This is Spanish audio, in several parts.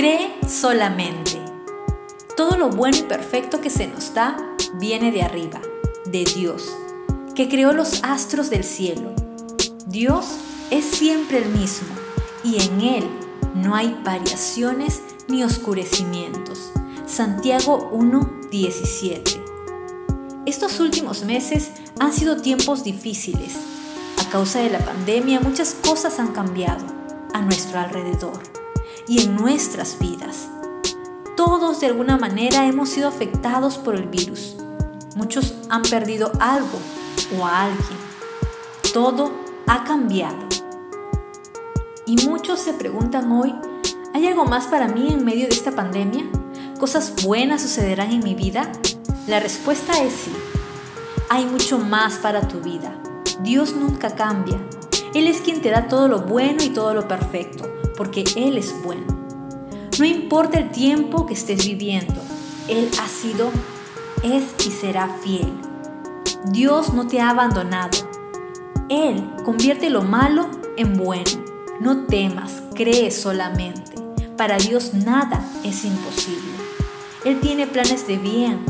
Cree solamente. Todo lo bueno y perfecto que se nos da viene de arriba, de Dios, que creó los astros del cielo. Dios es siempre el mismo y en Él no hay variaciones ni oscurecimientos. Santiago 1:17. Estos últimos meses han sido tiempos difíciles. A causa de la pandemia muchas cosas han cambiado a nuestro alrededor y en nuestras vidas. Todos de alguna manera hemos sido afectados por el virus. Muchos han perdido algo o a alguien. Todo ha cambiado. Y muchos se preguntan hoy, ¿hay algo más para mí en medio de esta pandemia? ¿Cosas buenas sucederán en mi vida? La respuesta es sí. Hay mucho más para tu vida. Dios nunca cambia. Él es quien te da todo lo bueno y todo lo perfecto porque Él es bueno. No importa el tiempo que estés viviendo, Él ha sido, es y será fiel. Dios no te ha abandonado. Él convierte lo malo en bueno. No temas, cree solamente. Para Dios nada es imposible. Él tiene planes de bien,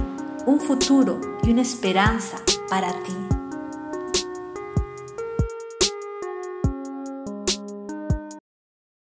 un futuro y una esperanza para ti.